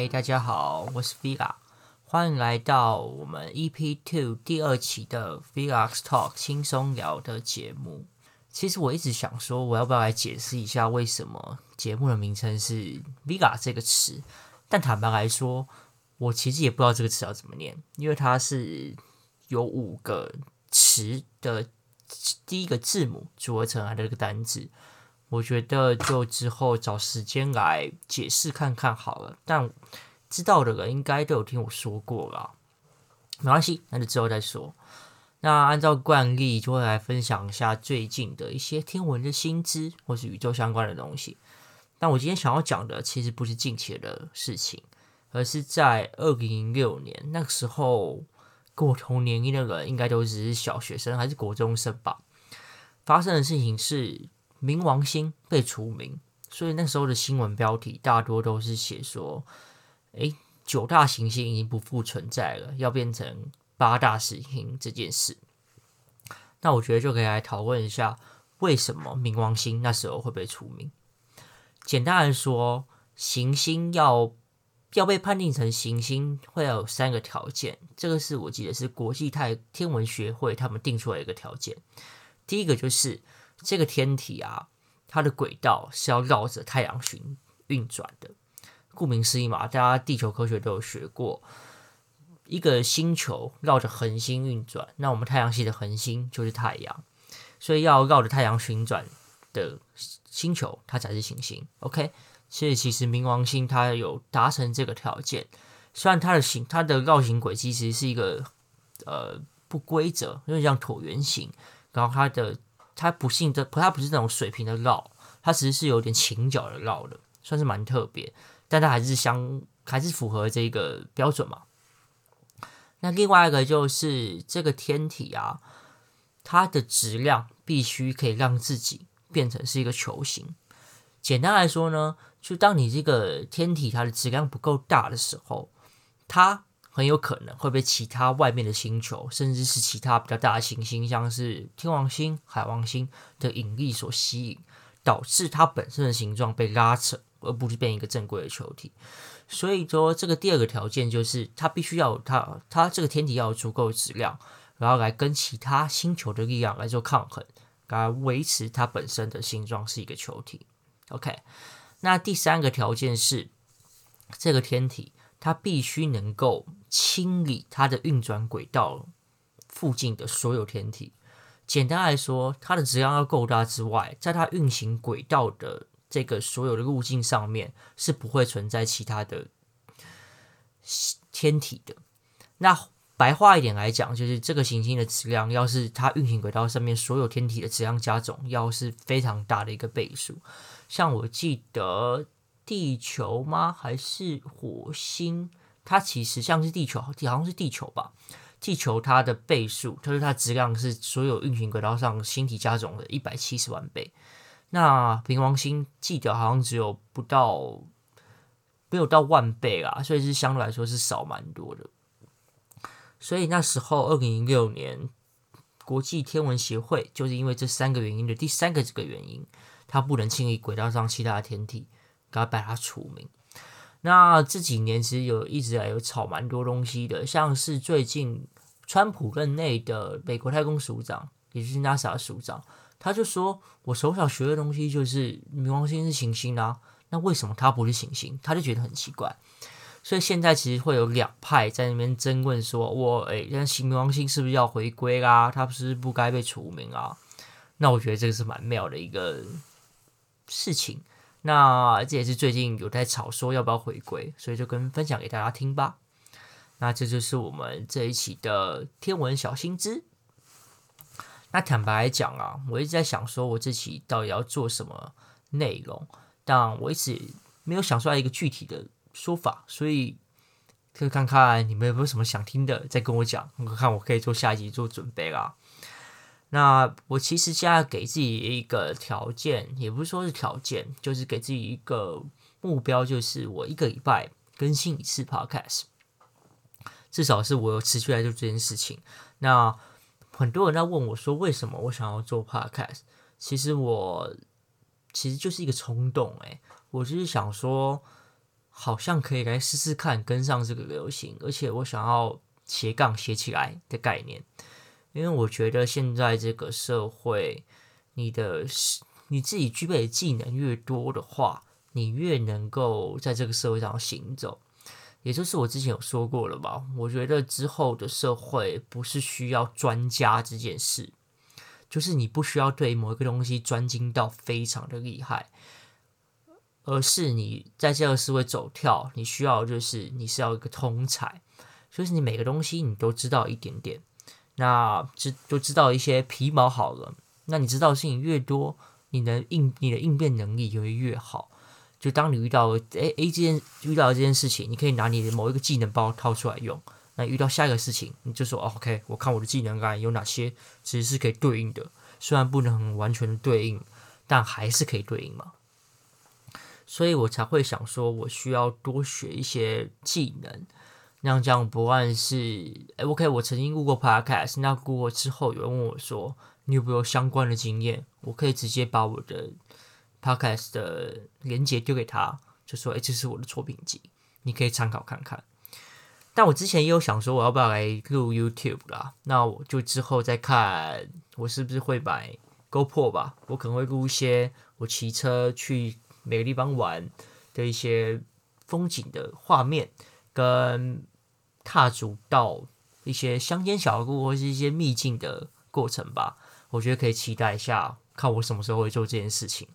嗨，大家好，我是 Vila，欢迎来到我们 EP Two 第二期的 Vila's Talk 轻松聊的节目。其实我一直想说，我要不要来解释一下为什么节目的名称是 Vila 这个词？但坦白来说，我其实也不知道这个词要怎么念，因为它是有五个词的第一个字母组合成来的这个单字。我觉得就之后找时间来解释看看好了，但知道的人应该都有听我说过了，没关系，那就之后再说。那按照惯例，就会来分享一下最近的一些天文的新知或是宇宙相关的东西。但我今天想要讲的其实不是近期的事情，而是在二零零六年那个时候，跟我同年龄的人应该都只是小学生还是国中生吧。发生的事情是。冥王星被除名，所以那时候的新闻标题大多都是写说：“诶，九大行星已经不复存在了，要变成八大行星这件事。”那我觉得就可以来讨论一下，为什么冥王星那时候会被除名。简单来说，行星要要被判定成行星，会有三个条件。这个是我记得是国际太天文学会他们定出来一个条件。第一个就是。这个天体啊，它的轨道是要绕着太阳巡运转的。顾名思义嘛，大家地球科学都有学过，一个星球绕着恒星运转，那我们太阳系的恒星就是太阳，所以要绕着太阳旋转的星球，它才是行星。OK，所以其实冥王星它有达成这个条件，虽然它的行它的绕行轨迹其实是一个呃不规则，因为像椭圆形，然后它的。它不幸的，它不是那种水平的绕，它其实是有点倾角的绕的，算是蛮特别，但它还是相还是符合这个标准嘛。那另外一个就是这个天体啊，它的质量必须可以让自己变成是一个球形。简单来说呢，就当你这个天体它的质量不够大的时候，它。很有可能会被其他外面的星球，甚至是其他比较大的行星，像是天王星、海王星的引力所吸引，导致它本身的形状被拉扯，而不是变一个正规的球体。所以说，这个第二个条件就是它必须要它它这个天体要有足够的质量，然后来跟其他星球的力量来做抗衡，来维持它本身的形状是一个球体。OK，那第三个条件是这个天体。它必须能够清理它的运转轨道附近的所有天体。简单来说，它的质量要够大之外，在它运行轨道的这个所有的路径上面是不会存在其他的天体的。那白话一点来讲，就是这个行星的质量，要是它运行轨道上面所有天体的质量加总，要是非常大的一个倍数。像我记得。地球吗？还是火星？它其实像是地球，好像是地球吧。地球它的倍数，就是它质量是所有运行轨道上星体加总的一百七十万倍。那冥王星记得好像只有不到，没有到万倍啦，所以是相对来说是少蛮多的。所以那时候二零零六年，国际天文协会就是因为这三个原因的第三个这个原因，它不能清理轨道上其他的天体。该把它除名。那这几年其实有一直来有炒蛮多东西的，像是最近川普任内的美国太空署长，也就是 NASA 署长，他就说：“我从小学的东西就是冥王星是行星啊，那为什么它不是行星？”他就觉得很奇怪。所以现在其实会有两派在那边争论说：“我诶，那冥王星是不是要回归啦？它不是不该被除名啊？”那我觉得这个是蛮妙的一个事情。那这也是最近有在吵说要不要回归，所以就跟分享给大家听吧。那这就是我们这一期的天文小新知。那坦白来讲啊，我一直在想说我这期到底要做什么内容，但我一直没有想出来一个具体的说法，所以可以看看你们有没有什么想听的，再跟我讲，我看我可以做下一集做准备啦。那我其实现在给自己一个条件，也不是说是条件，就是给自己一个目标，就是我一个礼拜更新一次 Podcast，至少是我有持续来做这件事情。那很多人在问我说，为什么我想要做 Podcast？其实我其实就是一个冲动，诶，我就是想说，好像可以来试试看跟上这个流行，而且我想要斜杠写起来的概念，因为我觉得现在这个社会，你的你自己具备的技能越多的话，你越能够在这个社会上行走。也就是我之前有说过了吧，我觉得之后的社会不是需要专家这件事，就是你不需要对某一个东西专精到非常的厉害。而是你在这个社会走跳，你需要就是你是要一个通才，就是你每个东西你都知道一点点，那知就知道一些皮毛好了。那你知道的事情越多，你的应你的应变能力就会越好。就当你遇到诶 A 这件遇到这件事情，你可以拿你的某一个技能包掏出来用。那遇到下一个事情，你就说 OK，我看我的技能啊有哪些其实是可以对应的，虽然不能完全对应，但还是可以对应嘛。所以我才会想说，我需要多学一些技能，那这样不万是诶 OK，我曾经录过 Podcast，那录过之后有人问我说，你有没有相关的经验？我可以直接把我的 Podcast 的连接丢给他，就说，诶，这是我的作品集，你可以参考看看。但我之前也有想说，我要不要来录 YouTube 啦？那我就之后再看，我是不是会买 GoPro 吧？我可能会录一些我骑车去。每个地方玩的一些风景的画面，跟踏足到一些乡间小路或是一些秘境的过程吧，我觉得可以期待一下，看我什么时候会做这件事情。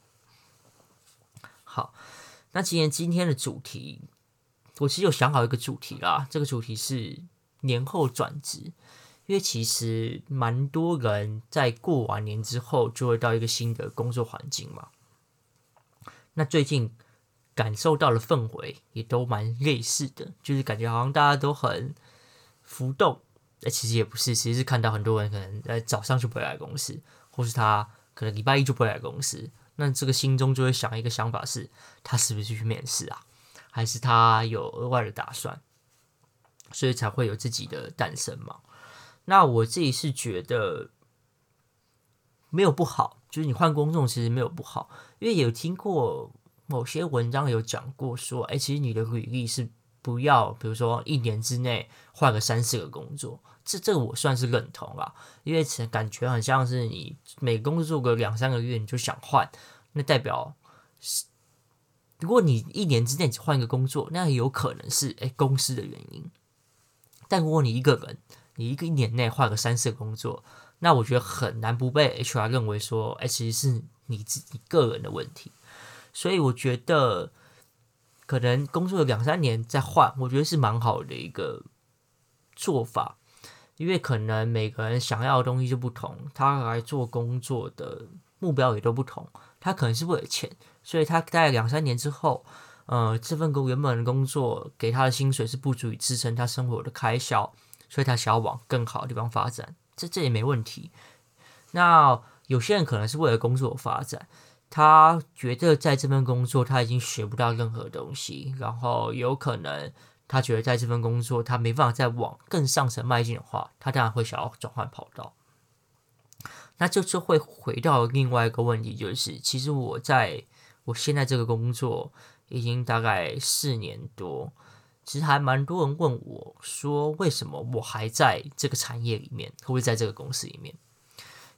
好，那今天今天的主题，我其实有想好一个主题啦，这个主题是年后转职，因为其实蛮多人在过完年之后就会到一个新的工作环境嘛。那最近感受到的氛围也都蛮类似的，就是感觉好像大家都很浮动。哎，其实也不是，其实是看到很多人可能在早上就不会来公司，或是他可能礼拜一就不会来公司。那这个心中就会想一个想法是：他是不是去面试啊？还是他有额外的打算？所以才会有自己的诞生嘛。那我自己是觉得没有不好。就是你换工作其实没有不好，因为有听过某些文章有讲过说，哎，其实你的履历是不要，比如说一年之内换个三四个工作，这这个我算是认同啦，因为感觉很像是你每工作个两三个月你就想换，那代表是如果你一年之内只换一个工作，那有可能是哎公司的原因，但如果你一个人，你一个一年内换个三四个工作。那我觉得很难不被 HR 认为说，哎，其实是你自己个人的问题。所以我觉得，可能工作了两三年再换，我觉得是蛮好的一个做法。因为可能每个人想要的东西就不同，他来做工作的目标也都不同。他可能是为了钱，所以他待两三年之后，呃，这份工原本的工作给他的薪水是不足以支撑他生活的开销，所以他想要往更好的地方发展。这这也没问题。那有些人可能是为了工作发展，他觉得在这份工作他已经学不到任何东西，然后有可能他觉得在这份工作他没办法再往更上层迈进的话，他当然会想要转换跑道。那这就会回到另外一个问题，就是其实我在我现在这个工作已经大概四年多。其实还蛮多人问我说，为什么我还在这个产业里面，会不会在这个公司里面？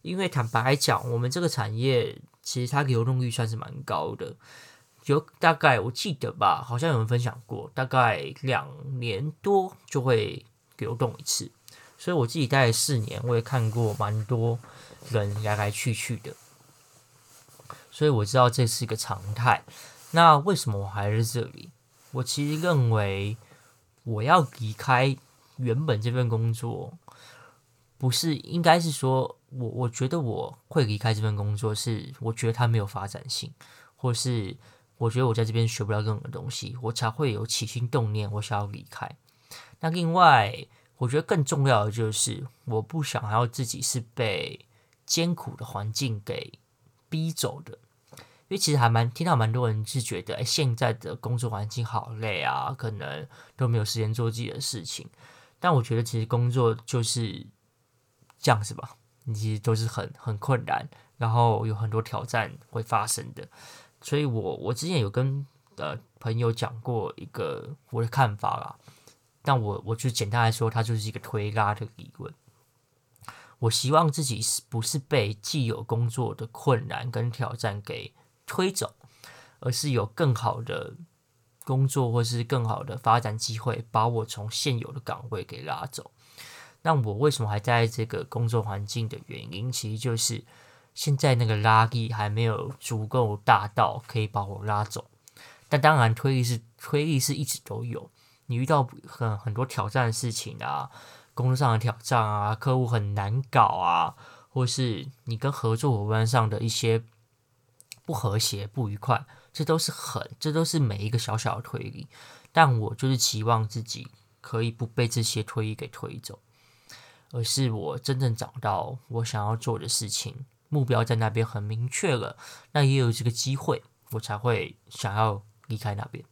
因为坦白讲，我们这个产业其实它流动率算是蛮高的，就大概我记得吧，好像有人分享过，大概两年多就会流动一次。所以我自己待了四年，我也看过蛮多人来来去去的，所以我知道这是一个常态。那为什么我还在这里？我其实认为，我要离开原本这份工作，不是应该是说，我我觉得我会离开这份工作，是我觉得它没有发展性，或是我觉得我在这边学不到任何东西，我才会有起心动念，我想要离开。那另外，我觉得更重要的就是，我不想要自己是被艰苦的环境给逼走的。因为其实还蛮听到蛮多人是觉得，哎，现在的工作环境好累啊，可能都没有时间做自己的事情。但我觉得其实工作就是这样子吧，你其实都是很很困难，然后有很多挑战会发生的。所以我我之前有跟呃朋友讲过一个我的看法啦，但我我就简单来说，它就是一个推拉的理论。我希望自己是不是被既有工作的困难跟挑战给推走，而是有更好的工作或是更好的发展机会，把我从现有的岗位给拉走。那我为什么还在这个工作环境的原因，其实就是现在那个拉力还没有足够大到可以把我拉走。但当然，推力是推力是一直都有。你遇到很很多挑战的事情啊。工作上的挑战啊，客户很难搞啊，或是你跟合作伙伴上的一些不和谐、不愉快，这都是很，这都是每一个小小的推力。但我就是期望自己可以不被这些推力给推走，而是我真正找到我想要做的事情，目标在那边很明确了，那也有这个机会，我才会想要离开那边。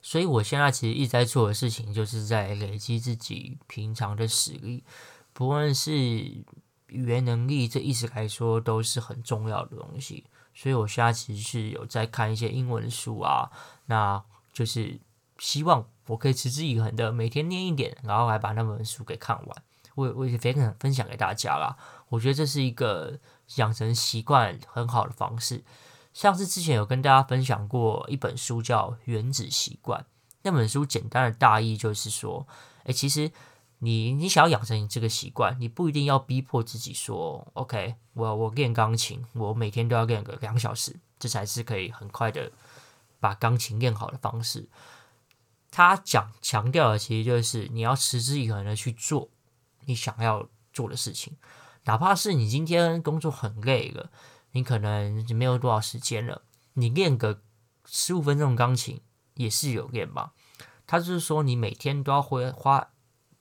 所以，我现在其实一直在做的事情，就是在累积自己平常的实力，不论是语言能力，这一直来说都是很重要的东西。所以，我现在其实是有在看一些英文书啊，那就是希望我可以持之以恒的每天念一点，然后来把那本书给看完。我我也非常分享给大家啦，我觉得这是一个养成习惯很好的方式。像是之前有跟大家分享过一本书，叫《原子习惯》。那本书简单的大意就是说，诶，其实你你想要养成你这个习惯，你不一定要逼迫自己说，OK，我我练钢琴，我每天都要练个两小时，这才是可以很快的把钢琴练好的方式。他讲强调的其实就是你要持之以恒的去做你想要做的事情，哪怕是你今天工作很累了。你可能没有多少时间了，你练个十五分钟钢琴也是有练吧？他就是说，你每天都要会花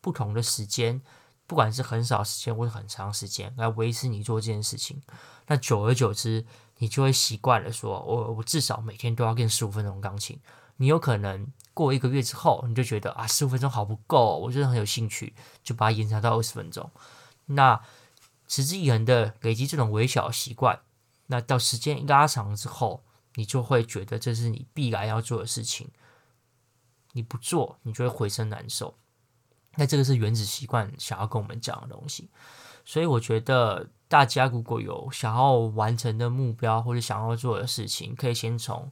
不同的时间，不管是很少时间或者很长时间来维持你做这件事情。那久而久之，你就会习惯了说，我我至少每天都要练十五分钟钢琴。你有可能过一个月之后，你就觉得啊，十五分钟好不够，我真的很有兴趣，就把它延长到二十分钟。那持之以恒的累积这种微小习惯。那到时间一拉长之后，你就会觉得这是你必然要做的事情。你不做，你就会浑身难受。那这个是原子习惯想要跟我们讲的东西。所以我觉得大家如果有想要完成的目标或者想要做的事情，可以先从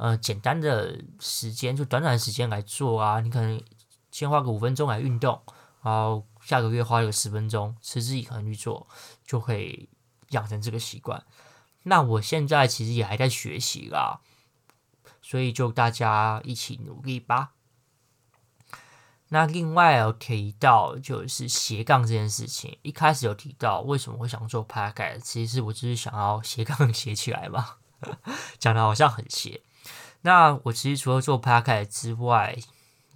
呃简单的时间，就短短的时间来做啊。你可能先花个五分钟来运动，然后下个月花个十分钟，持之以恒去做，就会养成这个习惯。那我现在其实也还在学习啦，所以就大家一起努力吧。那另外有提到就是斜杠这件事情，一开始有提到为什么会想做 Podcast，其实我就是想要斜杠 斜起来嘛，讲的好像很斜。那我其实除了做 Podcast 之外，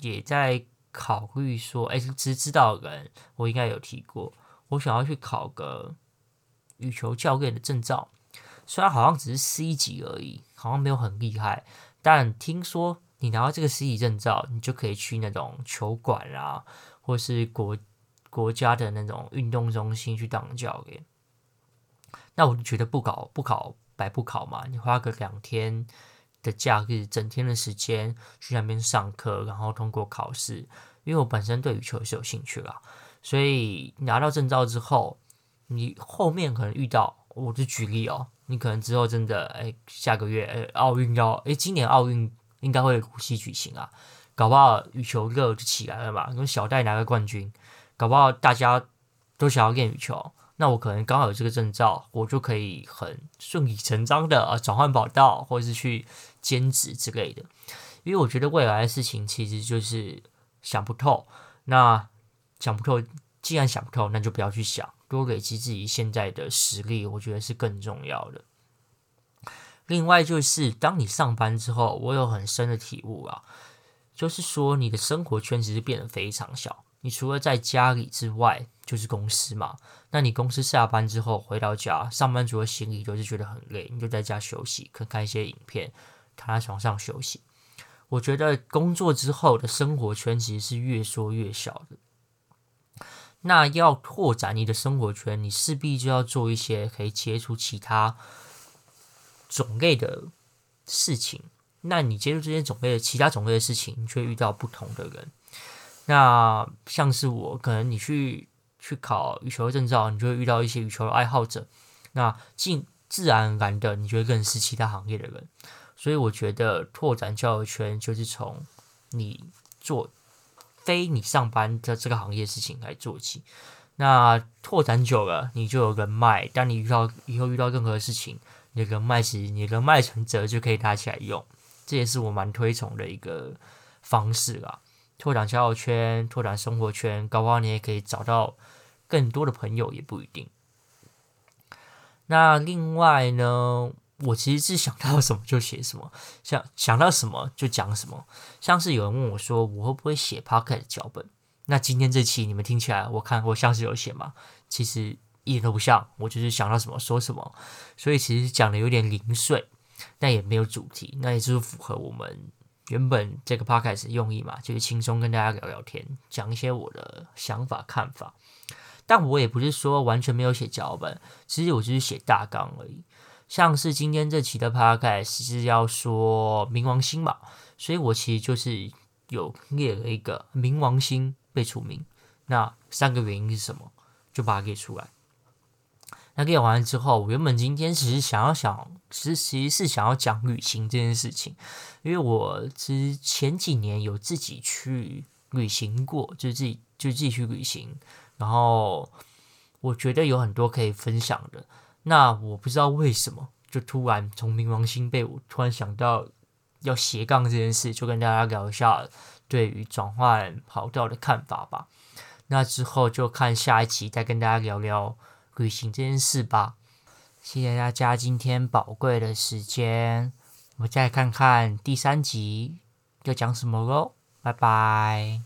也在考虑说，哎，其实知道的人我应该有提过，我想要去考个羽球教练的证照。虽然好像只是 C 级而已，好像没有很厉害，但听说你拿到这个 C 级证照，你就可以去那种球馆啊，或是国国家的那种运动中心去当教练。那我就觉得不考不考白不考嘛，你花个两天的假日，整天的时间去那边上课，然后通过考试。因为我本身对羽球是有兴趣啦，所以拿到证照之后，你后面可能遇到，我就举例哦。你可能之后真的哎，下个月哎，奥运要哎，今年奥运应该会如期举行啊，搞不好羽球热就起来了嘛，跟小戴拿个冠军，搞不好大家都想要练羽球，那我可能刚好有这个证照，我就可以很顺理成章的啊转换跑道，或者是去兼职之类的，因为我觉得未来的事情其实就是想不透，那想不透，既然想不透，那就不要去想。多累积自己现在的实力，我觉得是更重要的。另外就是，当你上班之后，我有很深的体悟啊，就是说你的生活圈其实变得非常小。你除了在家里之外，就是公司嘛。那你公司下班之后回到家，上班族的心里就是觉得很累，你就在家休息，看看一些影片，躺在床上休息。我觉得工作之后的生活圈其实是越缩越小的。那要拓展你的生活圈，你势必就要做一些可以接触其他种类的事情。那你接触这些种类的其他种类的事情，你就会遇到不同的人。那像是我，可能你去去考羽球证照，你就会遇到一些羽球的爱好者。那进自然而然的，你就会认识其他行业的人。所以我觉得拓展交友圈就是从你做非你上班的这个行业事情来做起。那拓展久了，你就有人脉。当你遇到以后遇到任何事情，你的人脉其实你的人脉存折就可以拿起来用。这也是我蛮推崇的一个方式啦。拓展交友圈，拓展生活圈，搞不好你也可以找到更多的朋友，也不一定。那另外呢，我其实是想到什么就写什么，想想到什么就讲什么。像是有人问我说，我会不会写 Podcast 脚本？那今天这期你们听起来，我看我像是有写吗？其实一点都不像，我就是想到什么说什么。所以其实讲的有点零碎，但也没有主题，那也就是符合我们原本这个 Podcast 的用意嘛，就是轻松跟大家聊聊天，讲一些我的想法看法。但我也不是说完全没有写脚本，其实我就是写大纲而已。像是今天这期的 podcast 是要说冥王星嘛，所以我其实就是有列了一个冥王星被除名，那三个原因是什么，就把它列出来。那列完之后，我原本今天其实想要想，其实其实是想要讲旅行这件事情，因为我其实前几年有自己去旅行过，就自己就自己去旅行。然后我觉得有很多可以分享的，那我不知道为什么就突然从冥王星被我突然想到要斜杠这件事，就跟大家聊一下对于转换跑道的看法吧。那之后就看下一期再跟大家聊聊旅行这件事吧。谢谢大家今天宝贵的时间，我们再看看第三集要讲什么喽，拜拜。